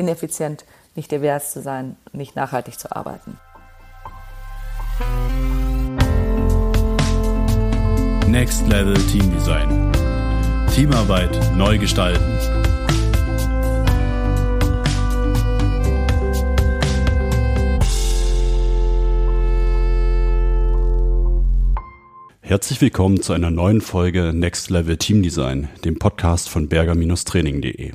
ineffizient, nicht divers zu sein, nicht nachhaltig zu arbeiten. Next Level Team Design. Teamarbeit neu gestalten. Herzlich willkommen zu einer neuen Folge Next Level Team Design, dem Podcast von berger-training.de.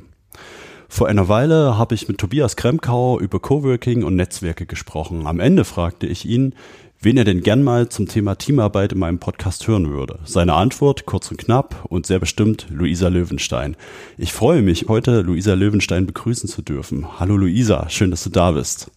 Vor einer Weile habe ich mit Tobias Kremkau über Coworking und Netzwerke gesprochen. Am Ende fragte ich ihn, wen er denn gern mal zum Thema Teamarbeit in meinem Podcast hören würde. Seine Antwort kurz und knapp und sehr bestimmt Luisa Löwenstein. Ich freue mich, heute Luisa Löwenstein begrüßen zu dürfen. Hallo Luisa, schön, dass du da bist.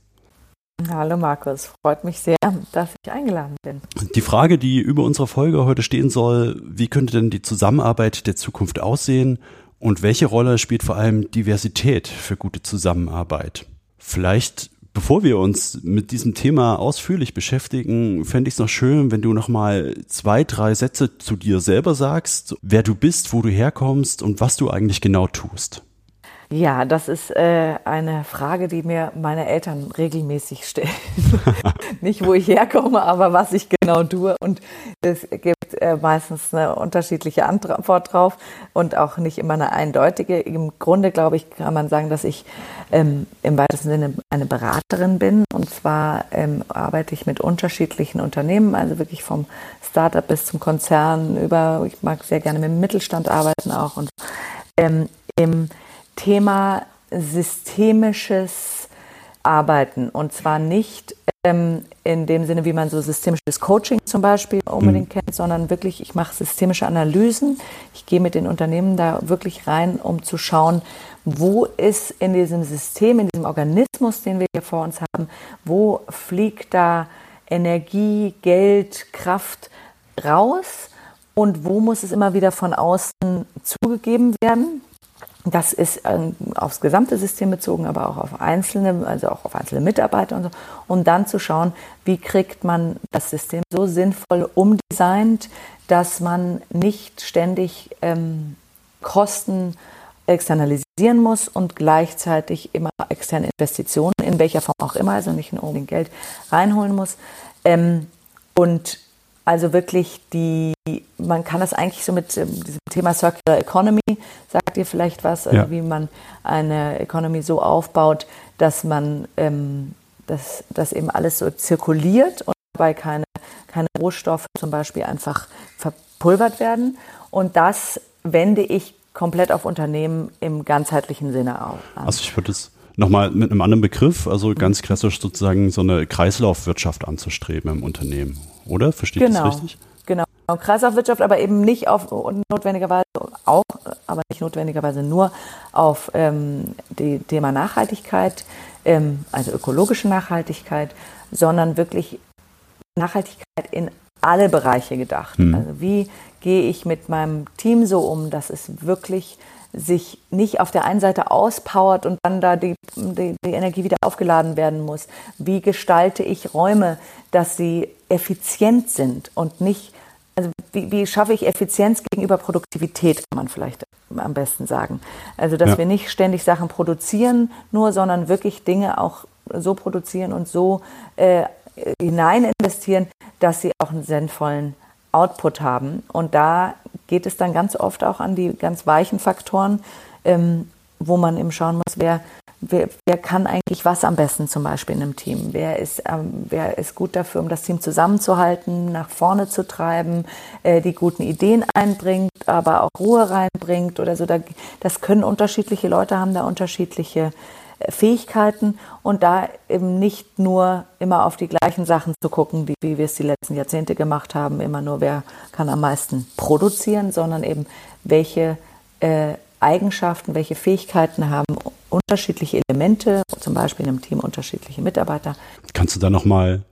Hallo Markus, freut mich sehr, dass ich eingeladen bin. Die Frage, die über unserer Folge heute stehen soll, wie könnte denn die Zusammenarbeit der Zukunft aussehen und welche Rolle spielt vor allem Diversität für gute Zusammenarbeit? Vielleicht Bevor wir uns mit diesem Thema ausführlich beschäftigen, fände ich es noch schön, wenn du noch mal zwei, drei Sätze zu dir selber sagst, wer du bist, wo du herkommst und was du eigentlich genau tust. Ja, das ist äh, eine Frage, die mir meine Eltern regelmäßig stellen. Nicht, wo ich herkomme, aber was ich genau tue. Und es gibt äh, meistens eine unterschiedliche Antwort drauf und auch nicht immer eine eindeutige. Im Grunde, glaube ich, kann man sagen, dass ich ähm, im weitesten Sinne eine Beraterin bin. Und zwar ähm, arbeite ich mit unterschiedlichen Unternehmen, also wirklich vom Startup bis zum Konzern über, ich mag sehr gerne mit dem Mittelstand arbeiten auch. Und ähm, im Thema systemisches Arbeiten. Und zwar nicht ähm, in dem Sinne, wie man so systemisches Coaching zum Beispiel unbedingt mhm. kennt, sondern wirklich, ich mache systemische Analysen. Ich gehe mit den Unternehmen da wirklich rein, um zu schauen, wo ist in diesem System, in diesem Organismus, den wir hier vor uns haben, wo fliegt da Energie, Geld, Kraft raus und wo muss es immer wieder von außen zugegeben werden. Das ist ähm, aufs gesamte System bezogen, aber auch auf einzelne, also auch auf einzelne Mitarbeiter und so. Und dann zu schauen, wie kriegt man das System so sinnvoll umdesignt, dass man nicht ständig ähm, Kosten externalisieren muss und gleichzeitig immer externe Investitionen, in welcher Form auch immer, also nicht nur unbedingt Geld reinholen muss. Ähm, und also wirklich die, man kann das eigentlich so mit ähm, diesem Thema Circular Economy, sagt ihr vielleicht was, also ja. wie man eine Economy so aufbaut, dass man, ähm, dass, dass eben alles so zirkuliert und dabei keine, keine Rohstoffe zum Beispiel einfach verpulvert werden. Und das wende ich komplett auf Unternehmen im ganzheitlichen Sinne auf. Also ich würde es nochmal mit einem anderen Begriff, also ganz klassisch sozusagen so eine Kreislaufwirtschaft anzustreben im Unternehmen, oder? Verstehe ich genau. das richtig? Genau. Kreislaufwirtschaft, aber eben nicht auf notwendigerweise auch, aber nicht notwendigerweise nur auf ähm, die Thema Nachhaltigkeit, ähm, also ökologische Nachhaltigkeit, sondern wirklich Nachhaltigkeit in alle Bereiche gedacht. Mhm. Also wie gehe ich mit meinem Team so um, dass es wirklich sich nicht auf der einen Seite auspowert und dann da die, die, die, Energie wieder aufgeladen werden muss? Wie gestalte ich Räume, dass sie effizient sind und nicht, also wie, wie schaffe ich Effizienz gegenüber Produktivität, kann man vielleicht am besten sagen. Also, dass ja. wir nicht ständig Sachen produzieren nur, sondern wirklich Dinge auch so produzieren und so äh, hinein investieren, dass sie auch einen sinnvollen Output haben. Und da geht es dann ganz oft auch an die ganz weichen Faktoren, ähm, wo man eben schauen muss, wer, wer, wer kann eigentlich was am besten zum Beispiel in einem Team? Wer ist, ähm, wer ist gut dafür, um das Team zusammenzuhalten, nach vorne zu treiben, äh, die guten Ideen einbringt, aber auch Ruhe reinbringt oder so. Da, das können unterschiedliche Leute haben, da unterschiedliche Fähigkeiten und da eben nicht nur immer auf die gleichen Sachen zu gucken, wie, wie wir es die letzten Jahrzehnte gemacht haben, immer nur wer kann am meisten produzieren, sondern eben welche äh, Eigenschaften, welche Fähigkeiten haben unterschiedliche Elemente, zum Beispiel in einem Team unterschiedliche Mitarbeiter. Kannst du da nochmal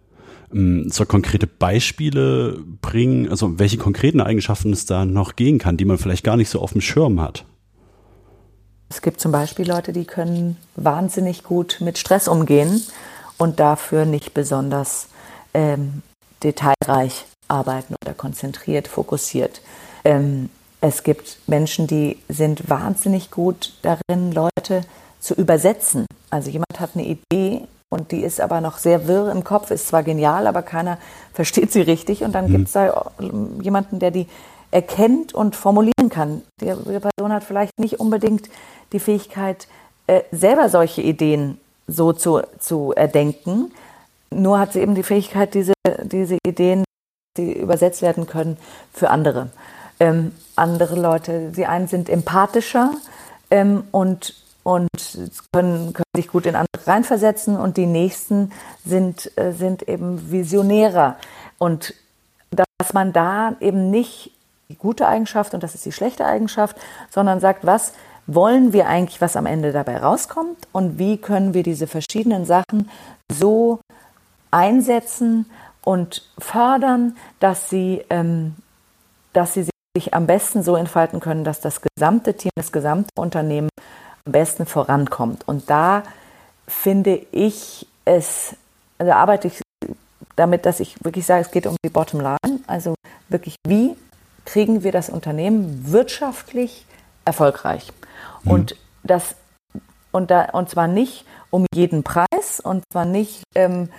ähm, so konkrete Beispiele bringen, also welche konkreten Eigenschaften es da noch gehen kann, die man vielleicht gar nicht so auf dem Schirm hat? Es gibt zum Beispiel Leute, die können wahnsinnig gut mit Stress umgehen und dafür nicht besonders ähm, detailreich arbeiten oder konzentriert, fokussiert. Ähm, es gibt Menschen, die sind wahnsinnig gut darin, Leute zu übersetzen. Also jemand hat eine Idee und die ist aber noch sehr wirr im Kopf, ist zwar genial, aber keiner versteht sie richtig. Und dann mhm. gibt es da jemanden, der die erkennt und formulieren kann. Die, die Person hat vielleicht nicht unbedingt die Fähigkeit, äh, selber solche Ideen so zu, zu erdenken. Nur hat sie eben die Fähigkeit, diese, diese Ideen, die übersetzt werden können, für andere. Ähm, andere Leute, die einen sind empathischer ähm, und, und können, können sich gut in andere reinversetzen und die nächsten sind, äh, sind eben visionärer. Und dass man da eben nicht die gute Eigenschaft und das ist die schlechte Eigenschaft, sondern sagt, was wollen wir eigentlich, was am Ende dabei rauskommt und wie können wir diese verschiedenen Sachen so einsetzen und fördern, dass sie, ähm, dass sie sich am besten so entfalten können, dass das gesamte Team, das gesamte Unternehmen am besten vorankommt. Und da finde ich es, also arbeite ich damit, dass ich wirklich sage, es geht um die Bottomline, also wirklich, wie kriegen wir das Unternehmen wirtschaftlich erfolgreich? Mhm. Und das und, da, und zwar nicht um jeden Preis und zwar nicht ähm,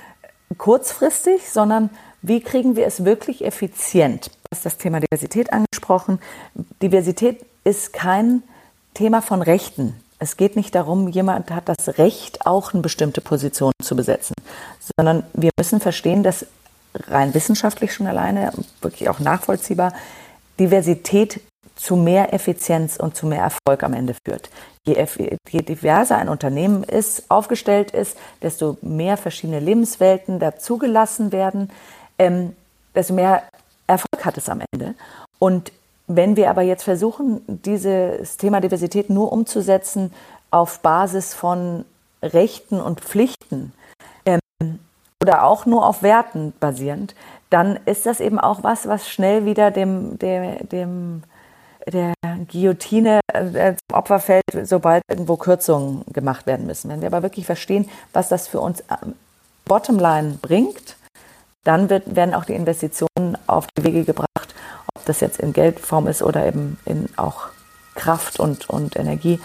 kurzfristig, sondern wie kriegen wir es wirklich effizient? Du hast das Thema Diversität angesprochen. Diversität ist kein Thema von Rechten. Es geht nicht darum, jemand hat das Recht, auch eine bestimmte Position zu besetzen, sondern wir müssen verstehen, dass rein wissenschaftlich schon alleine, wirklich auch nachvollziehbar, Diversität zu mehr Effizienz und zu mehr Erfolg am Ende führt. Je, je, diverser ein Unternehmen ist, aufgestellt ist, desto mehr verschiedene Lebenswelten dazugelassen werden, ähm, desto mehr Erfolg hat es am Ende. Und wenn wir aber jetzt versuchen, dieses Thema Diversität nur umzusetzen auf Basis von Rechten und Pflichten ähm, oder auch nur auf Werten basierend, dann ist das eben auch was, was schnell wieder dem, dem, dem der Guillotine äh, zum Opfer fällt, sobald irgendwo Kürzungen gemacht werden müssen. Wenn wir aber wirklich verstehen, was das für uns Bottomline bringt, dann wird, werden auch die Investitionen auf die Wege gebracht, ob das jetzt in Geldform ist oder eben in auch Kraft und, und Energie,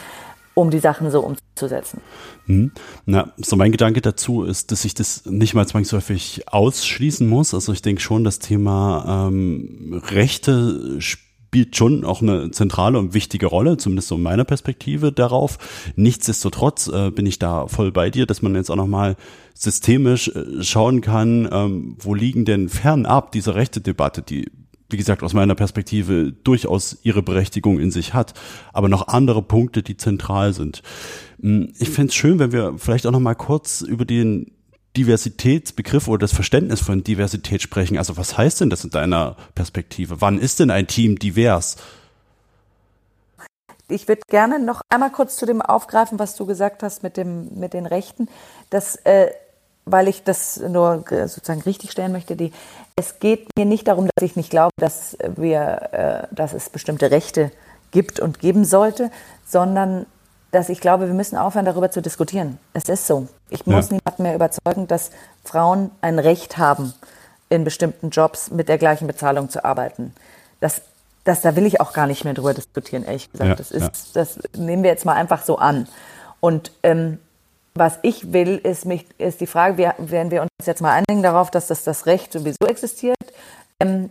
um die Sachen so umzusetzen. Hm. Na, so mein Gedanke dazu ist, dass ich das nicht mal zwangsläufig ausschließen muss. Also ich denke schon, das Thema ähm, Rechte spielt schon auch eine zentrale und wichtige Rolle, zumindest so meiner Perspektive darauf. Nichtsdestotrotz äh, bin ich da voll bei dir, dass man jetzt auch nochmal systemisch äh, schauen kann, ähm, wo liegen denn fernab dieser Rechte-Debatte, die wie gesagt, aus meiner Perspektive durchaus ihre Berechtigung in sich hat, aber noch andere Punkte, die zentral sind. Hm, ich fände es schön, wenn wir vielleicht auch noch mal kurz über den Diversitätsbegriff oder das Verständnis von Diversität sprechen. Also was heißt denn das in deiner Perspektive? Wann ist denn ein Team divers? Ich würde gerne noch einmal kurz zu dem aufgreifen, was du gesagt hast mit, dem, mit den Rechten. Das äh, weil ich das nur sozusagen richtig stellen möchte, die, es geht mir nicht darum, dass ich nicht glaube, dass wir, äh, dass es bestimmte Rechte gibt und geben sollte, sondern dass ich glaube, wir müssen aufhören, darüber zu diskutieren. Es ist so. Ich muss ja. niemanden mehr überzeugen, dass Frauen ein Recht haben, in bestimmten Jobs mit der gleichen Bezahlung zu arbeiten. Das, das, da will ich auch gar nicht mehr drüber diskutieren, ehrlich gesagt. Ja, das, ist, ja. das nehmen wir jetzt mal einfach so an. Und ähm, was ich will, ist, mich, ist die Frage, wir, werden wir uns jetzt mal einigen darauf, dass das, das Recht sowieso existiert ähm,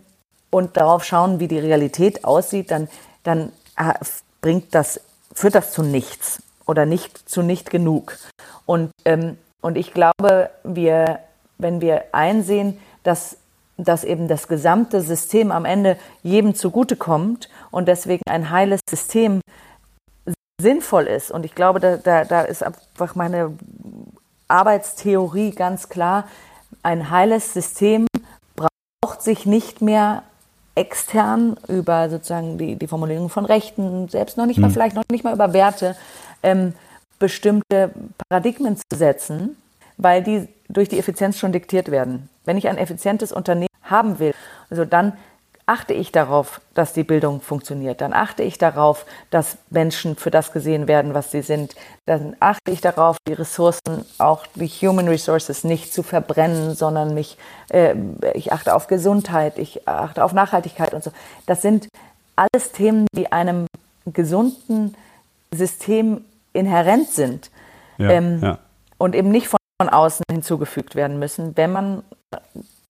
und darauf schauen, wie die Realität aussieht, dann, dann äh, bringt das, führt das zu nichts oder nicht zu nicht genug. Und, ähm, und ich glaube, wir, wenn wir einsehen, dass dass eben das gesamte System am Ende jedem zugutekommt und deswegen ein heiles System sinnvoll ist. Und ich glaube, da, da, da ist einfach meine Arbeitstheorie ganz klar. Ein heiles System braucht sich nicht mehr extern über sozusagen die, die Formulierung von Rechten, selbst noch nicht mal, mhm. vielleicht noch nicht mal über Werte, ähm, bestimmte Paradigmen zu setzen, weil die durch die Effizienz schon diktiert werden. Wenn ich ein effizientes Unternehmen haben will, also dann achte ich darauf, dass die Bildung funktioniert. Dann achte ich darauf, dass Menschen für das gesehen werden, was sie sind. Dann achte ich darauf, die Ressourcen, auch die Human Resources nicht zu verbrennen, sondern mich, äh, ich achte auf Gesundheit, ich achte auf Nachhaltigkeit und so. Das sind alles Themen, die einem gesunden System inhärent sind. Ja, ähm, ja. Und eben nicht von, von außen hinzugefügt werden müssen, wenn man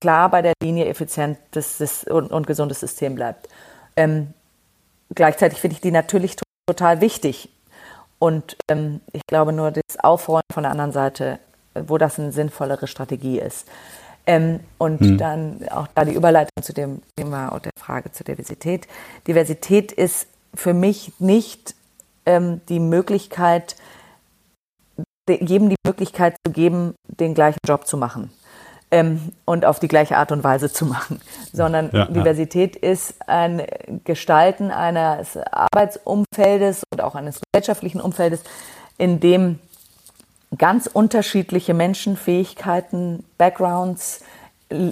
klar bei der Linie effizientes und, und gesundes System bleibt. Ähm, gleichzeitig finde ich die natürlich total wichtig. Und ähm, ich glaube nur, das Aufrollen von der anderen Seite, wo das eine sinnvollere Strategie ist. Ähm, und hm. dann auch da die Überleitung zu dem Thema und der Frage zur Diversität. Diversität ist für mich nicht ähm, die Möglichkeit, jedem die Möglichkeit zu geben, den gleichen Job zu machen ähm, und auf die gleiche Art und Weise zu machen, sondern ja, Diversität ja. ist ein Gestalten eines Arbeitsumfeldes und auch eines gesellschaftlichen Umfeldes, in dem ganz unterschiedliche Menschen, Fähigkeiten, Backgrounds,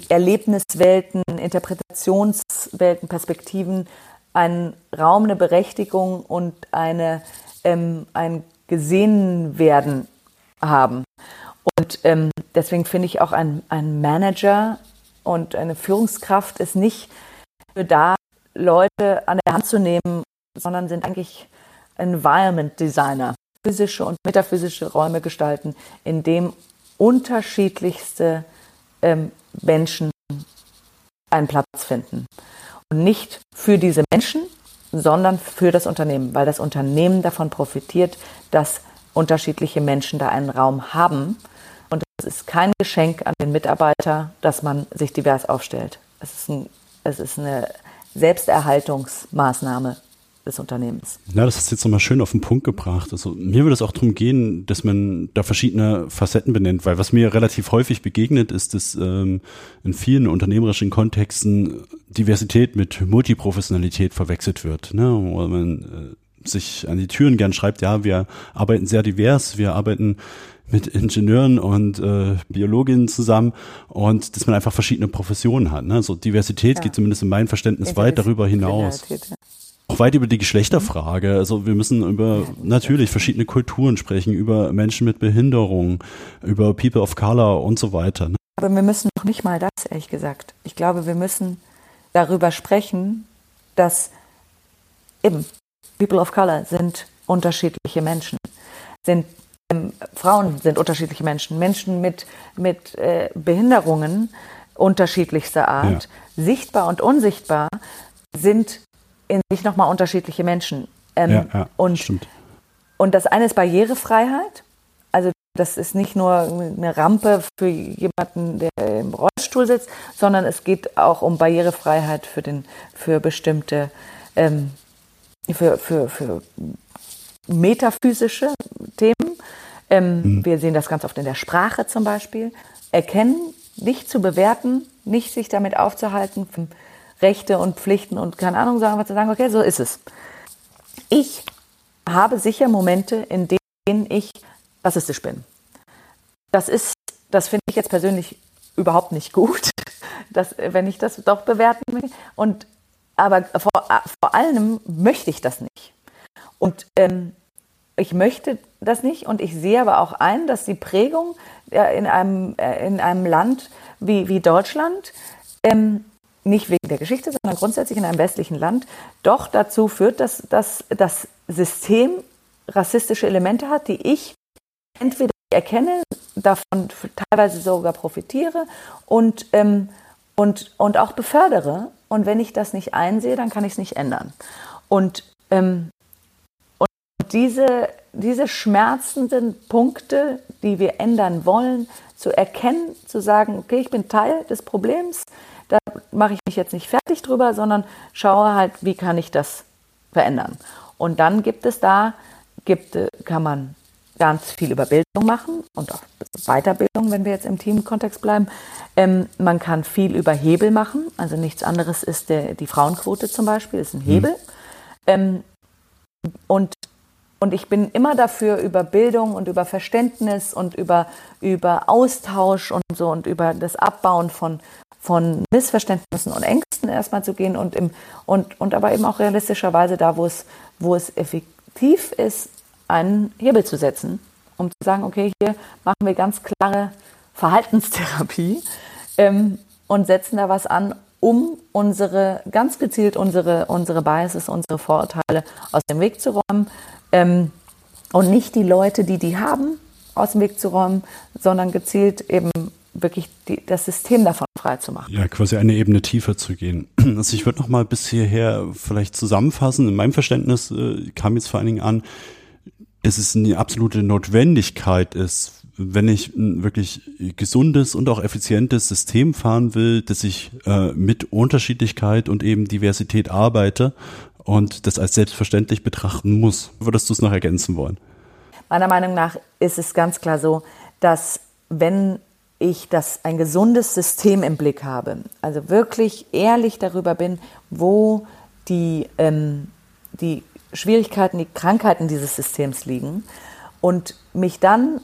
Erlebniswelten, Interpretationswelten, Perspektiven einen Raum, eine Berechtigung und eine, ähm, ein Gesehenwerden haben. Und ähm, deswegen finde ich auch ein, ein Manager und eine Führungskraft ist nicht für da, Leute an der Hand zu nehmen, sondern sind eigentlich Environment Designer physische und metaphysische Räume gestalten, in dem unterschiedlichste ähm, Menschen einen Platz finden. Und nicht für diese Menschen, sondern für das Unternehmen, weil das Unternehmen davon profitiert, dass unterschiedliche Menschen da einen Raum haben. Es ist kein Geschenk an den Mitarbeiter, dass man sich divers aufstellt. Es ist, ein, es ist eine Selbsterhaltungsmaßnahme des Unternehmens. Ja, das hast du jetzt nochmal schön auf den Punkt gebracht. Also mir würde es auch darum gehen, dass man da verschiedene Facetten benennt, weil was mir relativ häufig begegnet ist, dass ähm, in vielen unternehmerischen Kontexten Diversität mit Multiprofessionalität verwechselt wird. Ne? Wo man äh, sich an die Türen gern schreibt, ja, wir arbeiten sehr divers, wir arbeiten mit Ingenieuren und äh, Biologinnen zusammen und dass man einfach verschiedene Professionen hat. Ne? So Diversität ja. geht zumindest in meinem Verständnis weit darüber hinaus. Ja auch weit über die Geschlechterfrage. Also wir müssen über natürlich verschiedene Kulturen sprechen, über Menschen mit Behinderung, über People of Color und so weiter. Ne? Aber wir müssen noch nicht mal das, ehrlich gesagt. Ich glaube, wir müssen darüber sprechen, dass eben People of Color sind unterschiedliche Menschen, sind Frauen sind unterschiedliche Menschen, Menschen mit, mit äh, Behinderungen unterschiedlichster Art, ja. sichtbar und unsichtbar, sind in sich nochmal unterschiedliche Menschen. Ähm, ja, ja, und, stimmt. und das eine ist Barrierefreiheit. Also das ist nicht nur eine Rampe für jemanden, der im Rollstuhl sitzt, sondern es geht auch um Barrierefreiheit für, den, für bestimmte, ähm, für, für, für metaphysische Themen. Ähm, mhm. Wir sehen das ganz oft in der Sprache zum Beispiel. Erkennen, nicht zu bewerten, nicht sich damit aufzuhalten, Rechte und Pflichten und keine Ahnung, sondern zu sagen, okay, so ist es. Ich habe sicher Momente, in denen ich rassistisch bin. Das ist, das finde ich jetzt persönlich überhaupt nicht gut, dass, wenn ich das doch bewerten will. Und, aber vor, vor allem möchte ich das nicht. Und ähm, ich möchte das nicht und ich sehe aber auch ein, dass die Prägung äh, in, einem, äh, in einem Land wie, wie Deutschland ähm, nicht wegen der Geschichte, sondern grundsätzlich in einem westlichen Land, doch dazu führt, dass, dass das System rassistische Elemente hat, die ich entweder erkenne, davon teilweise sogar profitiere und, ähm, und, und auch befördere. Und wenn ich das nicht einsehe, dann kann ich es nicht ändern. Und, ähm, diese, diese schmerzenden Punkte, die wir ändern wollen, zu erkennen, zu sagen, okay, ich bin Teil des Problems, da mache ich mich jetzt nicht fertig drüber, sondern schaue halt, wie kann ich das verändern. Und dann gibt es da, gibt, kann man ganz viel über Bildung machen und auch Weiterbildung, wenn wir jetzt im Teamkontext bleiben. Ähm, man kann viel über Hebel machen, also nichts anderes ist der, die Frauenquote zum Beispiel, ist ein mhm. Hebel. Mhm. Ähm, und, und ich bin immer dafür, über Bildung und über Verständnis und über, über Austausch und so und über das Abbauen von, von Missverständnissen und Ängsten erstmal zu gehen und, im, und, und aber eben auch realistischerweise da, wo es, wo es effektiv ist, einen Hebel zu setzen, um zu sagen, okay, hier machen wir ganz klare Verhaltenstherapie ähm, und setzen da was an, um unsere, ganz gezielt unsere, unsere Biases, unsere Vorurteile aus dem Weg zu räumen ähm, und nicht die Leute, die die haben, aus dem Weg zu räumen, sondern gezielt eben wirklich die, das System davon frei zu machen. Ja, quasi eine Ebene tiefer zu gehen. Also ich würde noch mal bis hierher vielleicht zusammenfassen. In meinem Verständnis äh, kam jetzt vor allen Dingen an, dass es eine absolute Notwendigkeit ist, wenn ich ein wirklich gesundes und auch effizientes System fahren will, dass ich äh, mit Unterschiedlichkeit und eben Diversität arbeite und das als selbstverständlich betrachten muss. Würdest du es noch ergänzen wollen? Meiner Meinung nach ist es ganz klar so, dass wenn ich das ein gesundes System im Blick habe, also wirklich ehrlich darüber bin, wo die, ähm, die Schwierigkeiten, die Krankheiten dieses Systems liegen und mich dann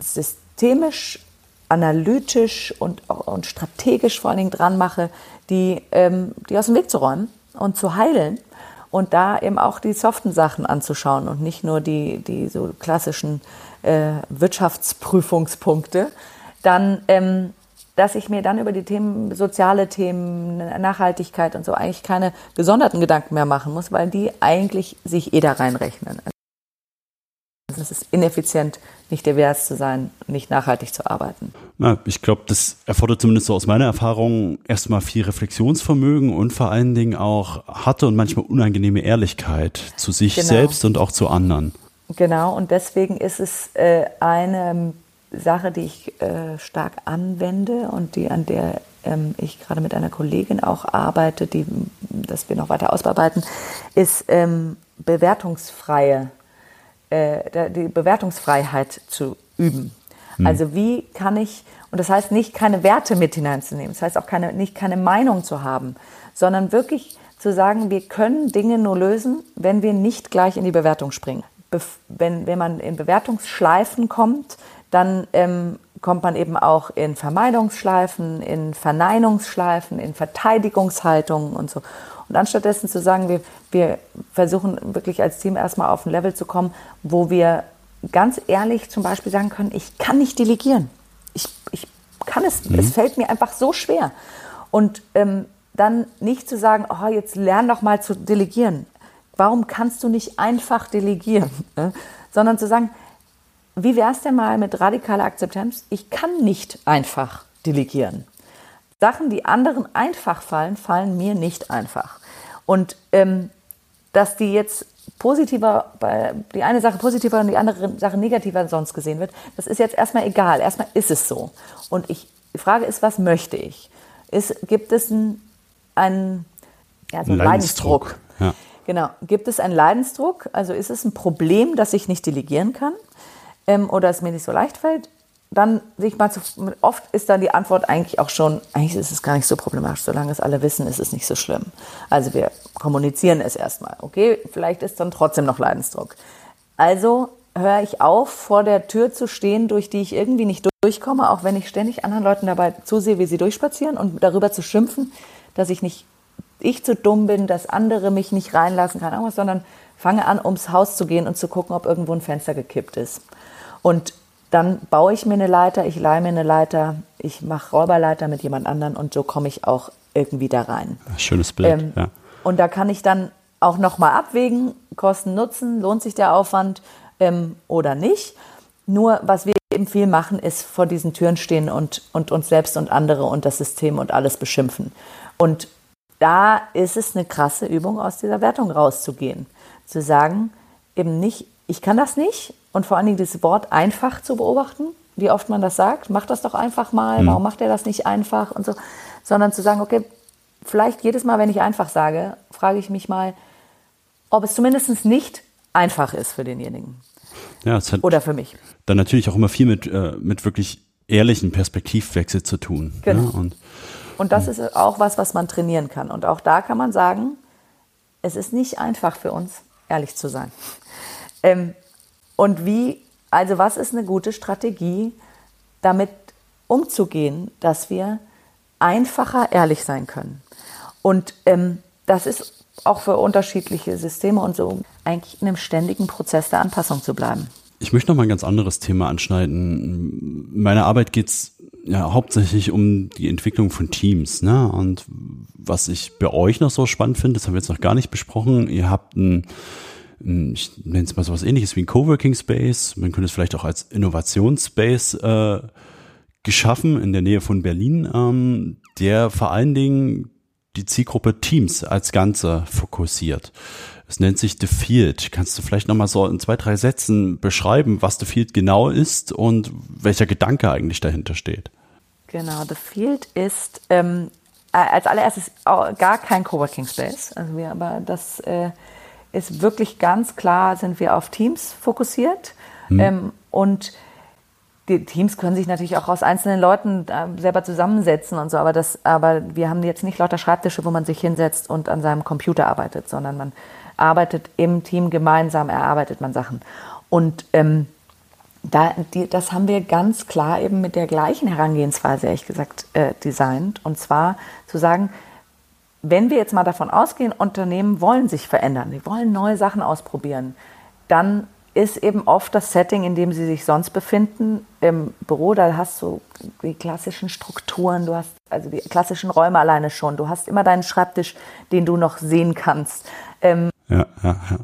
systemisch, analytisch und, und strategisch vor allen Dingen dran mache, die, ähm, die aus dem Weg zu räumen und zu heilen und da eben auch die soften Sachen anzuschauen und nicht nur die, die so klassischen äh, Wirtschaftsprüfungspunkte, dann, ähm, dass ich mir dann über die Themen, soziale Themen, Nachhaltigkeit und so eigentlich keine gesonderten Gedanken mehr machen muss, weil die eigentlich sich eh da reinrechnen. Es ist ineffizient, nicht divers zu sein, nicht nachhaltig zu arbeiten. Na, ich glaube, das erfordert zumindest so aus meiner Erfahrung erstmal viel Reflexionsvermögen und vor allen Dingen auch harte und manchmal unangenehme Ehrlichkeit zu sich genau. selbst und auch zu anderen. Genau, und deswegen ist es äh, eine Sache, die ich äh, stark anwende und die an der ähm, ich gerade mit einer Kollegin auch arbeite, die das wir noch weiter ausbearbeiten, ist ähm, bewertungsfreie äh, die Bewertungsfreiheit zu üben. Mhm. Also wie kann ich, und das heißt nicht keine Werte mit hineinzunehmen, das heißt auch keine, nicht keine Meinung zu haben, sondern wirklich zu sagen, wir können Dinge nur lösen, wenn wir nicht gleich in die Bewertung springen. Bef wenn, wenn man in Bewertungsschleifen kommt, dann ähm, kommt man eben auch in Vermeidungsschleifen, in Verneinungsschleifen, in Verteidigungshaltungen und so. Und anstattdessen zu sagen, wir, wir versuchen wirklich als Team erstmal auf ein Level zu kommen, wo wir ganz ehrlich zum Beispiel sagen können, ich kann nicht delegieren. Ich, ich kann es, mhm. es fällt mir einfach so schwer. Und ähm, dann nicht zu sagen, oh, jetzt lern doch mal zu delegieren. Warum kannst du nicht einfach delegieren? Sondern zu sagen, wie wäre es denn mal mit radikaler Akzeptanz? Ich kann nicht einfach delegieren. Sachen, die anderen einfach fallen, fallen mir nicht einfach. Und ähm, dass die jetzt positiver, die eine Sache positiver und die andere Sache negativer sonst gesehen wird, das ist jetzt erstmal egal. Erstmal ist es so. Und ich, die Frage ist, was möchte ich? Ist, gibt es einen, einen, ja, so einen Leidensdruck? Leidensdruck. Ja. Genau. Gibt es einen Leidensdruck? Also ist es ein Problem, dass ich nicht delegieren kann? Ähm, oder es mir nicht so leicht fällt? Dann sich mal zu, oft ist dann die Antwort eigentlich auch schon, eigentlich ist es gar nicht so problematisch, solange es alle wissen, ist es nicht so schlimm. Also wir kommunizieren es erstmal. Okay, vielleicht ist dann trotzdem noch Leidensdruck. Also höre ich auf, vor der Tür zu stehen, durch die ich irgendwie nicht durchkomme, auch wenn ich ständig anderen Leuten dabei zusehe, wie sie durchspazieren und darüber zu schimpfen, dass ich nicht, ich zu dumm bin, dass andere mich nicht reinlassen kann, sondern fange an, ums Haus zu gehen und zu gucken, ob irgendwo ein Fenster gekippt ist. Und dann baue ich mir eine Leiter, ich leihe mir eine Leiter, ich mache Räuberleiter mit jemand anderen und so komme ich auch irgendwie da rein. Schönes Bild, ähm, ja. Und da kann ich dann auch nochmal abwägen, Kosten, Nutzen, lohnt sich der Aufwand ähm, oder nicht. Nur was wir eben viel machen, ist vor diesen Türen stehen und, und uns selbst und andere und das System und alles beschimpfen. Und da ist es eine krasse Übung, aus dieser Wertung rauszugehen. Zu sagen, eben nicht, ich kann das nicht, und vor allen Dingen das Wort einfach zu beobachten, wie oft man das sagt, mach das doch einfach mal, mhm. warum macht er das nicht einfach und so, sondern zu sagen, okay, vielleicht jedes Mal, wenn ich einfach sage, frage ich mich mal, ob es zumindest nicht einfach ist für denjenigen. Ja, es hat Oder für mich. Dann natürlich auch immer viel mit, äh, mit wirklich ehrlichen Perspektivwechsel zu tun. Genau. Ja, und, und das ist auch was, was man trainieren kann. Und auch da kann man sagen, es ist nicht einfach für uns, ehrlich zu sein. Ähm, und wie, also was ist eine gute Strategie, damit umzugehen, dass wir einfacher ehrlich sein können? Und ähm, das ist auch für unterschiedliche Systeme und so eigentlich in einem ständigen Prozess der Anpassung zu bleiben. Ich möchte noch mal ein ganz anderes Thema anschneiden. In meiner Arbeit geht es ja hauptsächlich um die Entwicklung von Teams. Ne? Und was ich bei euch noch so spannend finde, das haben wir jetzt noch gar nicht besprochen, ihr habt ein ich nenne es mal so was ähnliches wie ein Coworking Space. Man könnte es vielleicht auch als Innovationsspace äh, geschaffen in der Nähe von Berlin, ähm, der vor allen Dingen die Zielgruppe Teams als Ganze fokussiert. Es nennt sich The Field. Kannst du vielleicht nochmal so in zwei, drei Sätzen beschreiben, was The Field genau ist und welcher Gedanke eigentlich dahinter steht? Genau, The Field ist ähm, als allererstes gar kein Coworking Space. Also wir, aber das äh, ist wirklich ganz klar, sind wir auf Teams fokussiert. Hm. Ähm, und die Teams können sich natürlich auch aus einzelnen Leuten äh, selber zusammensetzen und so, aber das, aber wir haben jetzt nicht lauter Schreibtische, wo man sich hinsetzt und an seinem Computer arbeitet, sondern man arbeitet im Team gemeinsam, erarbeitet man Sachen. Und ähm, da, die, das haben wir ganz klar eben mit der gleichen Herangehensweise, ehrlich gesagt, äh, designt. Und zwar zu sagen, wenn wir jetzt mal davon ausgehen, Unternehmen wollen sich verändern, die wollen neue Sachen ausprobieren, dann ist eben oft das Setting, in dem sie sich sonst befinden, im Büro, da hast du die klassischen Strukturen, du hast also die klassischen Räume alleine schon, du hast immer deinen Schreibtisch, den du noch sehen kannst. Ähm, ja, ja, ja.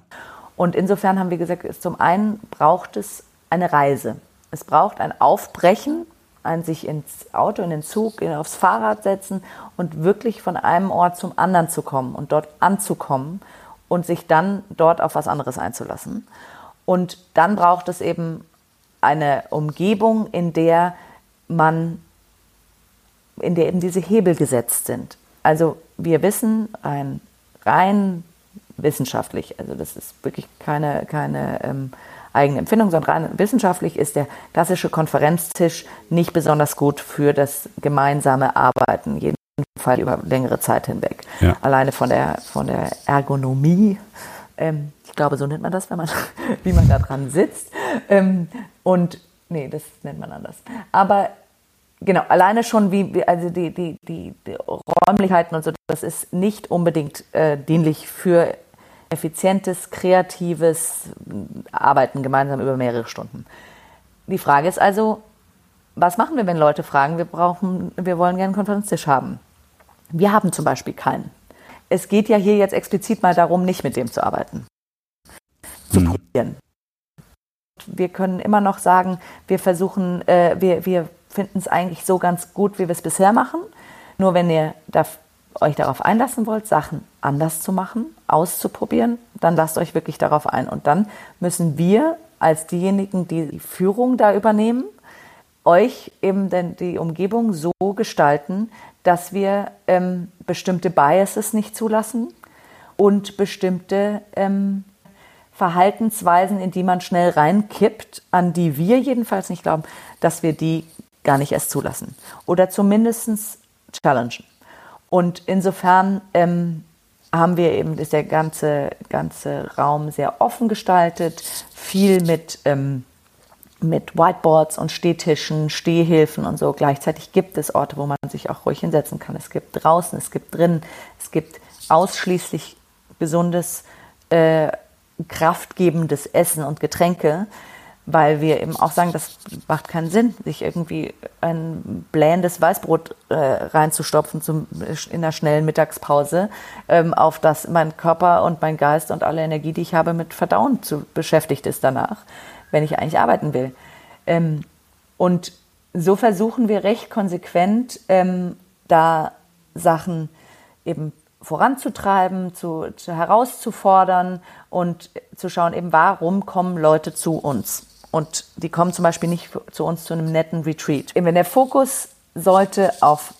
Und insofern haben wir gesagt, zum einen braucht es eine Reise. Es braucht ein Aufbrechen, ein sich ins Auto, in den Zug, aufs Fahrrad setzen und wirklich von einem Ort zum anderen zu kommen und dort anzukommen und sich dann dort auf was anderes einzulassen. Und dann braucht es eben eine Umgebung, in der man, in der eben diese Hebel gesetzt sind. Also wir wissen ein rein wissenschaftlich, also das ist wirklich keine, keine ähm, eigene Empfindung, sondern rein wissenschaftlich ist der klassische Konferenztisch nicht besonders gut für das gemeinsame Arbeiten, jeden Fall über längere Zeit hinweg. Ja. Alleine von der, von der Ergonomie, ähm, ich glaube, so nennt man das, wenn man, wie man da dran sitzt. Ähm, und nee, das nennt man anders. Aber genau, alleine schon wie, also die, die, die, die Räumlichkeiten und so, das ist nicht unbedingt äh, dienlich für effizientes, kreatives Arbeiten gemeinsam über mehrere Stunden. Die Frage ist also, was machen wir, wenn Leute fragen, wir brauchen, wir wollen gerne einen Konferenztisch haben? Wir haben zum Beispiel keinen. Es geht ja hier jetzt explizit mal darum, nicht mit dem zu arbeiten. Zu mhm. probieren. Wir können immer noch sagen, wir versuchen, äh, wir, wir finden es eigentlich so ganz gut, wie wir es bisher machen. Nur wenn ihr da euch darauf einlassen wollt, Sachen anders zu machen, auszuprobieren, dann lasst euch wirklich darauf ein. Und dann müssen wir als diejenigen, die die Führung da übernehmen, euch eben denn die Umgebung so gestalten, dass wir ähm, bestimmte Biases nicht zulassen und bestimmte ähm, Verhaltensweisen, in die man schnell reinkippt, an die wir jedenfalls nicht glauben, dass wir die gar nicht erst zulassen oder zumindest challengen. Und insofern ähm, haben wir eben, ist der ganze, ganze Raum sehr offen gestaltet, viel mit, ähm, mit Whiteboards und Stehtischen, Stehhilfen und so. Gleichzeitig gibt es Orte, wo man sich auch ruhig hinsetzen kann. Es gibt draußen, es gibt drinnen, es gibt ausschließlich gesundes, äh, kraftgebendes Essen und Getränke weil wir eben auch sagen, das macht keinen Sinn, sich irgendwie ein blähendes Weißbrot äh, reinzustopfen zum, in einer schnellen Mittagspause, ähm, auf das mein Körper und mein Geist und alle Energie, die ich habe, mit Verdauen zu, beschäftigt ist danach, wenn ich eigentlich arbeiten will. Ähm, und so versuchen wir recht konsequent, ähm, da Sachen eben voranzutreiben, zu, zu herauszufordern und zu schauen, eben warum kommen Leute zu uns. Und die kommen zum Beispiel nicht zu uns zu einem netten Retreat. Wenn der Fokus sollte auf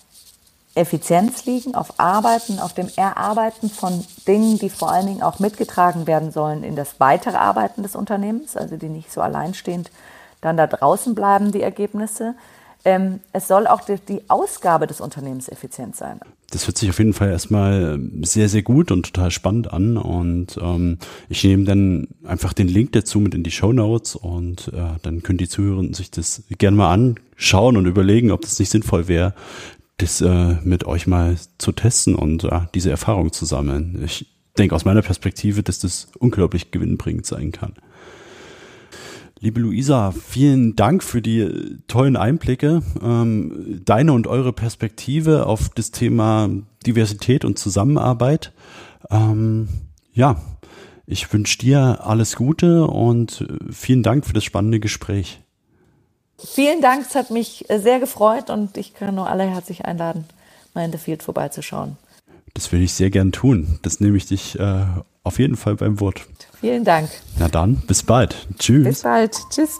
Effizienz liegen, auf Arbeiten, auf dem Erarbeiten von Dingen, die vor allen Dingen auch mitgetragen werden sollen in das weitere Arbeiten des Unternehmens, also die nicht so alleinstehend dann da draußen bleiben, die Ergebnisse. Ähm, es soll auch die, die Ausgabe des Unternehmens effizient sein. Das hört sich auf jeden Fall erstmal ähm, sehr, sehr gut und total spannend an. Und ähm, ich nehme dann einfach den Link dazu mit in die Show Notes und äh, dann können die Zuhörer sich das gerne mal anschauen und überlegen, ob das nicht sinnvoll wäre, das äh, mit euch mal zu testen und äh, diese Erfahrung zu sammeln. Ich denke aus meiner Perspektive, dass das unglaublich gewinnbringend sein kann. Liebe Luisa, vielen Dank für die tollen Einblicke, ähm, deine und eure Perspektive auf das Thema Diversität und Zusammenarbeit. Ähm, ja, Ich wünsche dir alles Gute und vielen Dank für das spannende Gespräch. Vielen Dank, es hat mich sehr gefreut und ich kann nur alle herzlich einladen, mal in The Field vorbeizuschauen. Das will ich sehr gern tun. Das nehme ich dich äh, auf jeden Fall beim Wort. Vielen Dank. Na dann, bis bald. Tschüss. Bis bald. Tschüss.